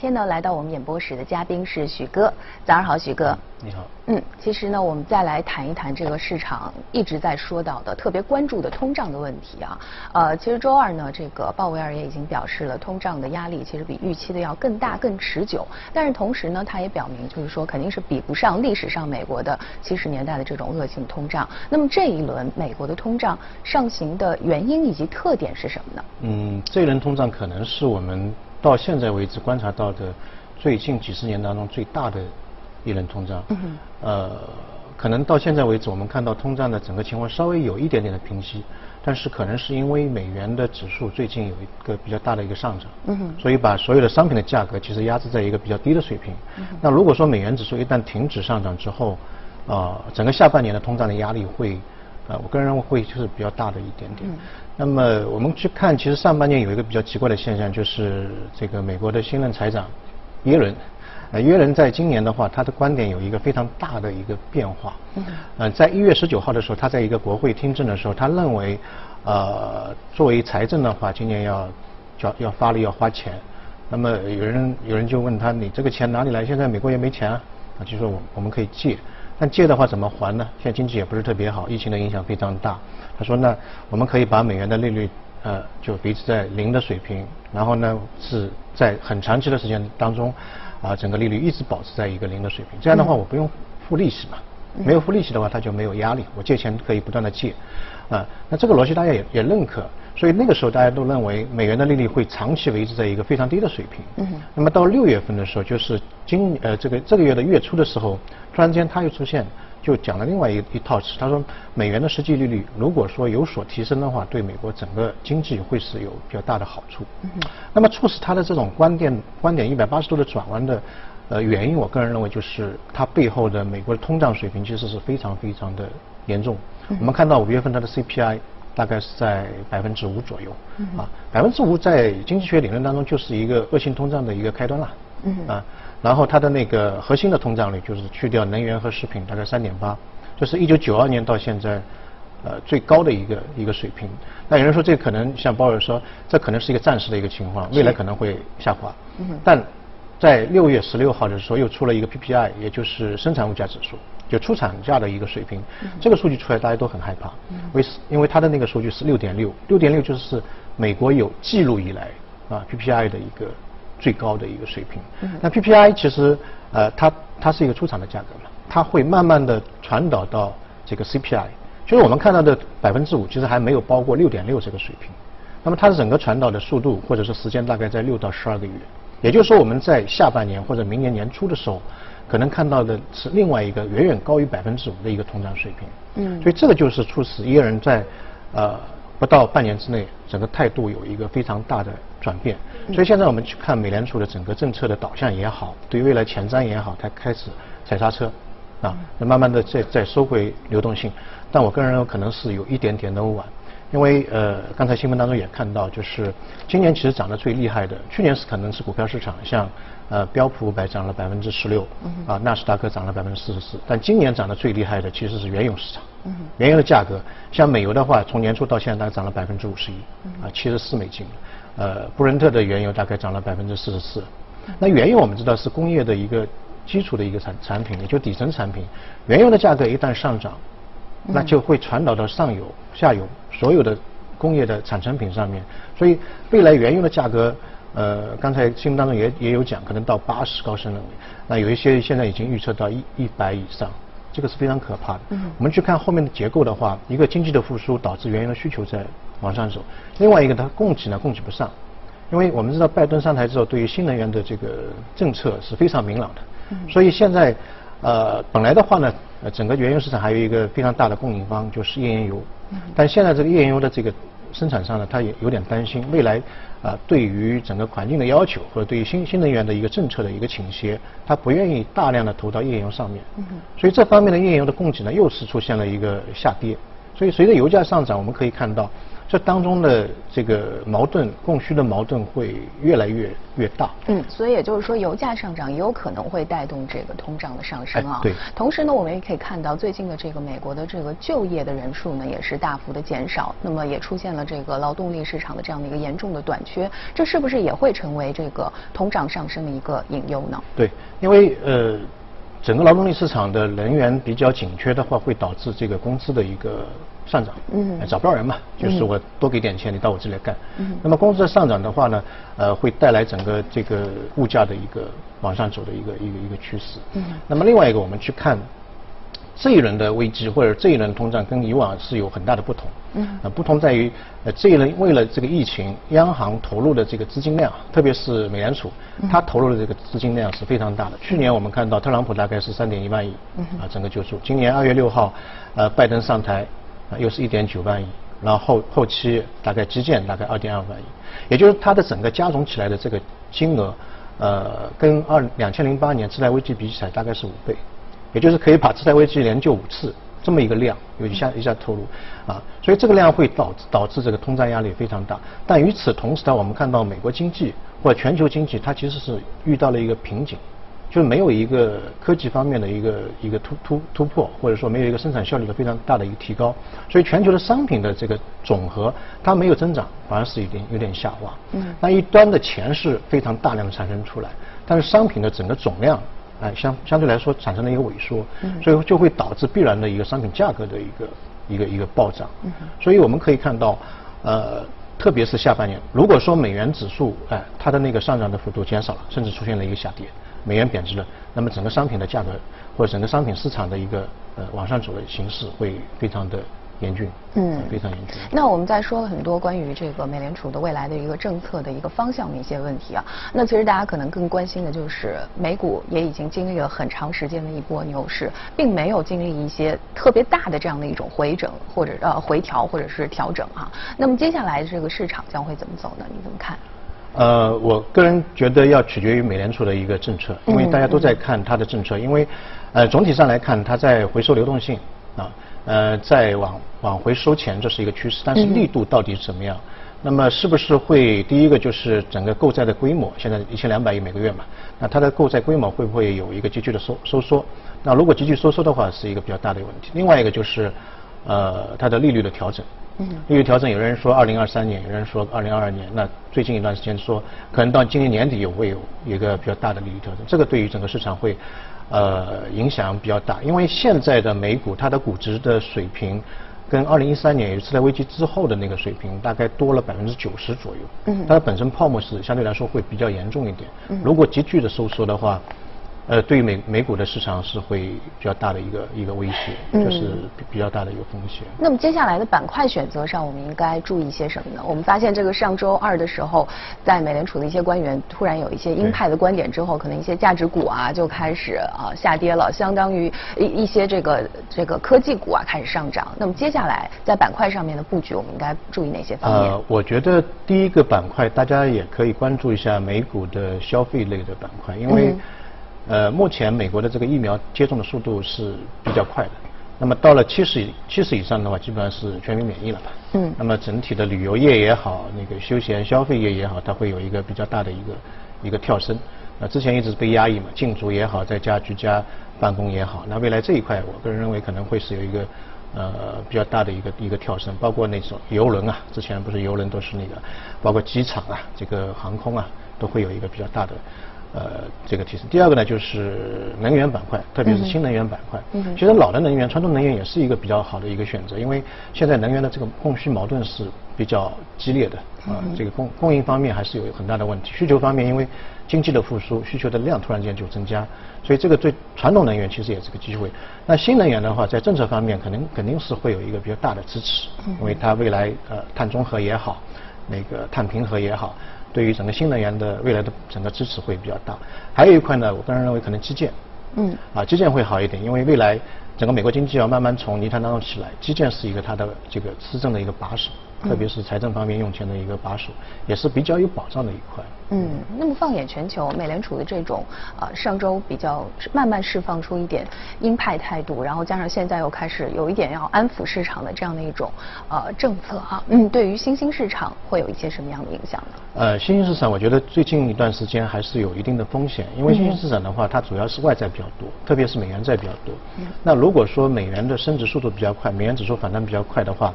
今天呢，来到我们演播室的嘉宾是许哥，早上好，许哥。你好。嗯，其实呢，我们再来谈一谈这个市场一直在说到的、特别关注的通胀的问题啊。呃，其实周二呢，这个鲍威尔也已经表示了，通胀的压力其实比预期的要更大、更持久。但是同时呢，他也表明，就是说肯定是比不上历史上美国的七十年代的这种恶性通胀。那么这一轮美国的通胀上行的原因以及特点是什么呢？嗯，这一轮通胀可能是我们。到现在为止观察到的最近几十年当中最大的一轮通胀，呃，可能到现在为止我们看到通胀的整个情况稍微有一点点的平息，但是可能是因为美元的指数最近有一个比较大的一个上涨，所以把所有的商品的价格其实压制在一个比较低的水平。那如果说美元指数一旦停止上涨之后，啊，整个下半年的通胀的压力会。啊，我个人认为会就是比较大的一点点。那么我们去看，其实上半年有一个比较奇怪的现象，就是这个美国的新任财长耶伦，呃，耶伦在今年的话，他的观点有一个非常大的一个变化。嗯。呃，在一月十九号的时候，他在一个国会听证的时候，他认为，呃，作为财政的话，今年要要要发力要花钱。那么有人有人就问他，你这个钱哪里来？现在美国也没钱啊，啊，就说我我们可以借。但借的话怎么还呢？现在经济也不是特别好，疫情的影响非常大。他说呢，我们可以把美元的利率呃就维持在零的水平，然后呢是在很长期的时间当中，啊整个利率一直保持在一个零的水平。这样的话我不用付利息嘛，没有付利息的话他就没有压力，我借钱可以不断的借，啊那这个逻辑大家也也认可。所以那个时候大家都认为美元的利率会长期维持在一个非常低的水平。嗯。那么到六月份的时候，就是今呃这个这个月的月初的时候，突然间他又出现，就讲了另外一一套词。他说美元的实际利率如果说有所提升的话，对美国整个经济会是有比较大的好处。嗯。那么促使他的这种观点观点一百八十度的转弯的呃原因，我个人认为就是它背后的美国的通胀水平其实是非常非常的严重。我们看到五月份它的 CPI。大概是在百分之五左右，啊，百分之五在经济学理论当中就是一个恶性通胀的一个开端了，啊，然后它的那个核心的通胀率就是去掉能源和食品，大概三点八，就是一九九二年到现在，呃，最高的一个一个水平。那有人说这可能像鲍尔说，这可能是一个暂时的一个情况，未来可能会下滑。但在六月十六号的时候又出了一个 PPI，也就是生产物价指数。就出厂价的一个水平，这个数据出来大家都很害怕，为因为它的那个数据是六点六，六点六就是美国有记录以来啊 PPI 的一个最高的一个水平。那 PPI 其实呃它它是一个出厂的价格嘛，它会慢慢的传导到这个 CPI，就是我们看到的百分之五其实还没有包括六点六这个水平，那么它的整个传导的速度或者是时间大概在六到十二个月，也就是说我们在下半年或者明年年初的时候。可能看到的是另外一个远远高于百分之五的一个通胀水平，嗯，所以这个就是促使耶伦在呃不到半年之内，整个态度有一个非常大的转变。所以现在我们去看美联储的整个政策的导向也好，对未来前瞻也好，它开始踩刹车，啊，那慢慢的在在收回流动性。但我个人认为可能是有一点点的晚，因为呃刚才新闻当中也看到，就是今年其实涨得最厉害的，去年是可能是股票市场像。呃，标普五百涨了百分之十六，啊，纳斯达克涨了百分之四十四，但今年涨得最厉害的其实是原油市场。原油的价格，像美油的话，从年初到现在大概涨了百分之五十一，啊，七十四美金。呃，布伦特的原油大概涨了百分之四十四。那原油我们知道是工业的一个基础的一个产产品，也就底层产品。原油的价格一旦上涨，那就会传导到上游、下游所有的工业的产成品上面。所以未来原油的价格。呃，刚才新闻当中也也有讲，可能到八十高升能力，那有一些现在已经预测到一一百以上，这个是非常可怕的。嗯。我们去看后面的结构的话，一个经济的复苏导致原油的需求在往上走，另外一个它供给呢供给不上，因为我们知道拜登上台之后，对于新能源的这个政策是非常明朗的。嗯。所以现在呃本来的话呢，呃整个原油市场还有一个非常大的供应方就是页岩油，嗯。但现在这个页岩油的这个生产商呢，他也有点担心未来。啊，对于整个环境的要求，或者对于新新能源的一个政策的一个倾斜，他不愿意大量的投到页岩油上面。嗯。所以这方面的页岩油的供给呢，又是出现了一个下跌。所以随着油价上涨，我们可以看到。这当中的这个矛盾供需的矛盾会越来越越大。嗯，所以也就是说，油价上涨也有可能会带动这个通胀的上升啊。对。同时呢，我们也可以看到最近的这个美国的这个就业的人数呢也是大幅的减少，那么也出现了这个劳动力市场的这样的一个严重的短缺，这是不是也会成为这个通胀上升的一个隐忧呢？对，因为呃，整个劳动力市场的人员比较紧缺的话，会导致这个工资的一个。上涨，嗯，找不到人嘛，就是我多给点钱，你到我这里来干。嗯，那么工资的上涨的话呢，呃，会带来整个这个物价的一个往上走的一个一个一个趋势。嗯，那么另外一个，我们去看这一轮的危机或者这一轮通胀跟以往是有很大的不同。嗯，呃，不同在于，呃，这一轮为了这个疫情，央行投入的这个资金量，特别是美联储，它投入的这个资金量是非常大的。去年我们看到特朗普大概是三点一万亿，啊，整个救助。今年二月六号，呃，拜登上台。啊，又是一点九万亿，然后后后期大概基建大概二点二万亿，也就是它的整个加总起来的这个金额，呃，跟二两千零八年次贷危机比起来大概是五倍，也就是可以把次贷危机连救五次这么一个量，有一下一下透露，啊，所以这个量会导致导致这个通胀压力非常大。但与此同时呢，我们看到美国经济或者全球经济它其实是遇到了一个瓶颈。就是没有一个科技方面的一个一个突突突破，或者说没有一个生产效率的非常大的一个提高，所以全球的商品的这个总和它没有增长，反而是有点有点下滑。嗯。那一端的钱是非常大量的产生出来，但是商品的整个总量，哎相相对来说产生了一个萎缩，嗯。所以就会导致必然的一个商品价格的一个一个一个暴涨。嗯。所以我们可以看到，呃，特别是下半年，如果说美元指数哎它的那个上涨的幅度减少了，甚至出现了一个下跌。美元贬值了，那么整个商品的价格或者整个商品市场的一个呃往上走的形势会非常的严峻，嗯，非常严峻。那我们在说了很多关于这个美联储的未来的一个政策的一个方向的一些问题啊，那其实大家可能更关心的就是美股也已经经历了很长时间的一波牛市，并没有经历一些特别大的这样的一种回整或者呃回调或者是调整哈。那么接下来这个市场将会怎么走呢？你怎么看？呃，我个人觉得要取决于美联储的一个政策，因为大家都在看它的政策，因为呃总体上来看，它在回收流动性啊，呃在往往回收钱，这是一个趋势，但是力度到底怎么样？那么是不是会第一个就是整个购债的规模，现在一千两百亿每个月嘛，那它的购债规模会不会有一个急剧的收收缩？那如果急剧收缩的话，是一个比较大的问题。另外一个就是呃它的利率的调整。利率调整，有人说二零二三年，有人说二零二二年。那最近一段时间说，可能到今年年底也会有一个比较大的利率调整。这个对于整个市场会，呃，影响比较大。因为现在的美股它的估值的水平，跟二零一三年有次贷危机之后的那个水平，大概多了百分之九十左右。嗯。它的本身泡沫是相对来说会比较严重一点。嗯。如果急剧的收缩的话。呃，对于美美股的市场是会比较大的一个一个威胁，就是比较大的一个风险。那么接下来的板块选择上，我们应该注意一些什么呢？我们发现这个上周二的时候，在美联储的一些官员突然有一些鹰派的观点之后，可能一些价值股啊就开始啊下跌了，相当于一一些这个这个科技股啊开始上涨。那么接下来在板块上面的布局，我们应该注意哪些方面？呃，我觉得第一个板块大家也可以关注一下美股的消费类的板块，因为。呃，目前美国的这个疫苗接种的速度是比较快的，那么到了七十七十以上的话，基本上是全民免疫了吧？嗯。那么整体的旅游业也好，那个休闲消费业也好，它会有一个比较大的一个一个跳升。那之前一直被压抑嘛，禁足也好，在家居家办公也好，那未来这一块，我个人认为可能会是有一个呃比较大的一个一个跳升，包括那种游轮啊，之前不是游轮都是那个，包括机场啊，这个航空啊，都会有一个比较大的。呃，这个提升。第二个呢，就是能源板块，特别是新能源板块。嗯。其实老的能源、传统能源也是一个比较好的一个选择，因为现在能源的这个供需矛盾是比较激烈的啊。这个供供应方面还是有很大的问题，需求方面因为经济的复苏，需求的量突然间就增加，所以这个对传统能源其实也是个机会。那新能源的话，在政策方面可能肯定是会有一个比较大的支持，因为它未来呃碳中和也好，那个碳平和也好。对于整个新能源的未来的整个支持会比较大，还有一块呢，我个人认为可能基建，嗯，啊基建会好一点，因为未来整个美国经济要慢慢从泥潭当中起来，基建是一个它的这个施政的一个把手，特别是财政方面用钱的一个把手，也是比较有保障的一块。嗯，那么放眼全球，美联储的这种呃上周比较慢慢释放出一点鹰派态度，然后加上现在又开始有一点要安抚市场的这样的一种呃政策哈，嗯，对于新兴市场会有一些什么样的影响呢？呃，新兴市场我觉得最近一段时间还是有一定的风险，因为新兴市场的话，它主要是外债比较多，特别是美元债比较多。那如果说美元的升值速度比较快，美元指数反弹比较快的话，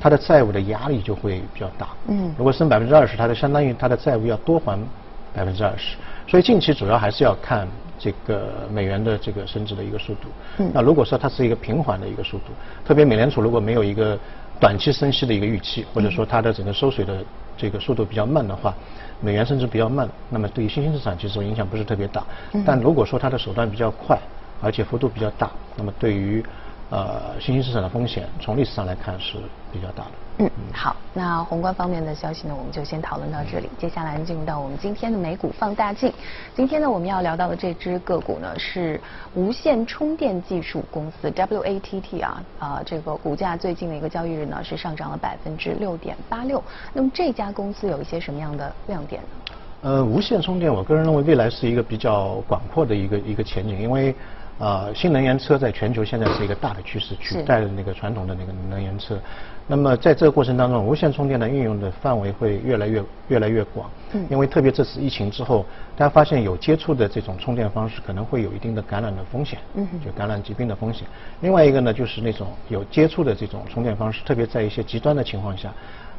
它的债务的压力就会比较大。嗯，如果升百分之二十，它就相当于它的债务要多还百分之二十。所以近期主要还是要看这个美元的这个升值的一个速度。嗯，那如果说它是一个平缓的一个速度，特别美联储如果没有一个短期升息的一个预期，或者说它的整个收水的这个速度比较慢的话，美元升值比较慢，那么对于新兴市场其实影响不是特别大。但如果说它的手段比较快，而且幅度比较大，那么对于呃，新兴市场的风险从历史上来看是比较大的。嗯，好，那宏观方面的消息呢，我们就先讨论到这里。接下来进入到我们今天的美股放大镜。今天呢，我们要聊到的这只个股呢是无线充电技术公司 WATT 啊，啊，这个股价最近的一个交易日呢是上涨了百分之六点八六。那么这家公司有一些什么样的亮点呢？呃，无线充电，我个人认为未来是一个比较广阔的一个一个前景，因为。啊，新能源车在全球现在是一个大的趋势，取代了那个传统的那个能源车。那么在这个过程当中，无线充电的运用的范围会越来越越来越广。嗯。因为特别这次疫情之后，大家发现有接触的这种充电方式可能会有一定的感染的风险。嗯。就感染疾病的风险。另外一个呢，就是那种有接触的这种充电方式，特别在一些极端的情况下，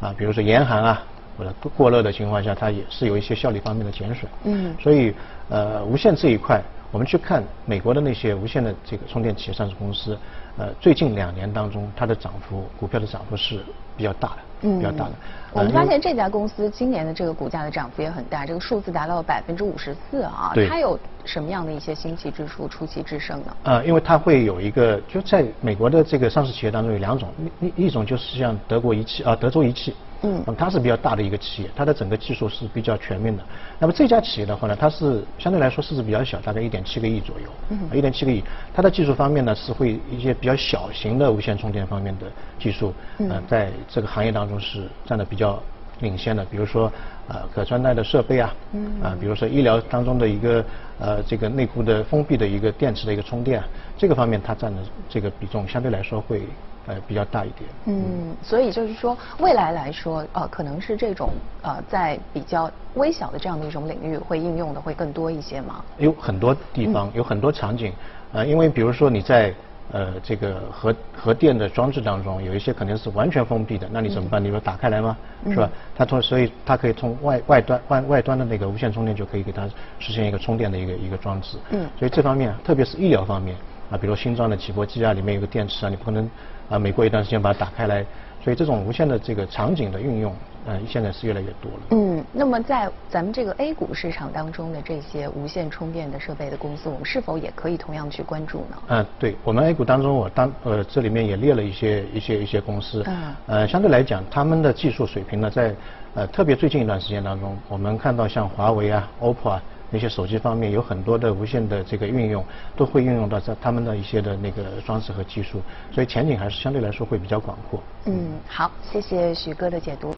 啊，比如说严寒啊或者过热的情况下，它也是有一些效率方面的减损。嗯。所以，呃，无线这一块。我们去看美国的那些无线的这个充电企业上市公司，呃，最近两年当中，它的涨幅，股票的涨幅是比较大的，比较大的。我们发现这家公司今年的这个股价的涨幅也很大，这个数字达到了百分之五十四啊。它有什么样的一些新奇之处、出奇制胜呢？呃，因为它会有一个，就在美国的这个上市企业当中有两种，一一种就是像德国仪器啊，德州仪器。嗯，它是比较大的一个企业，它的整个技术是比较全面的。那么这家企业的话呢，它是相对来说市值比较小，大概一点七个亿左右。嗯，一点七个亿，它的技术方面呢是会一些比较小型的无线充电方面的技术，呃，在这个行业当中是占的比较领先的。比如说，呃，可穿戴的设备啊，嗯，啊，比如说医疗当中的一个呃这个内部的封闭的一个电池的一个充电，这个方面它占的这个比重相对来说会。呃，比较大一点。嗯，所以就是说，未来来说，呃，可能是这种呃，在比较微小的这样的一种领域，会应用的会更多一些吗？有很多地方，有很多场景，呃，因为比如说你在呃这个核核电的装置当中，有一些可能是完全封闭的，那你怎么办？你说打开来吗？是吧？它从所以它可以从外外端外外端的那个无线充电就可以给它实现一个充电的一个一个装置。嗯。所以这方面，特别是医疗方面。啊，比如新装的起搏机啊，里面有个电池啊，你不可能啊，每过一段时间把它打开来，所以这种无线的这个场景的运用，嗯，现在是越来越多了。嗯，那么在咱们这个 A 股市场当中的这些无线充电的设备的公司，我们是否也可以同样去关注呢？嗯，对我们 A 股当中，我当呃这里面也列了一些一些一些公司，嗯，呃，相对来讲，他们的技术水平呢，在呃特别最近一段时间当中，我们看到像华为啊、OPPO 啊。那些手机方面有很多的无线的这个运用，都会运用到在他们的一些的那个装置和技术，所以前景还是相对来说会比较广阔。嗯，好，谢谢许哥的解读。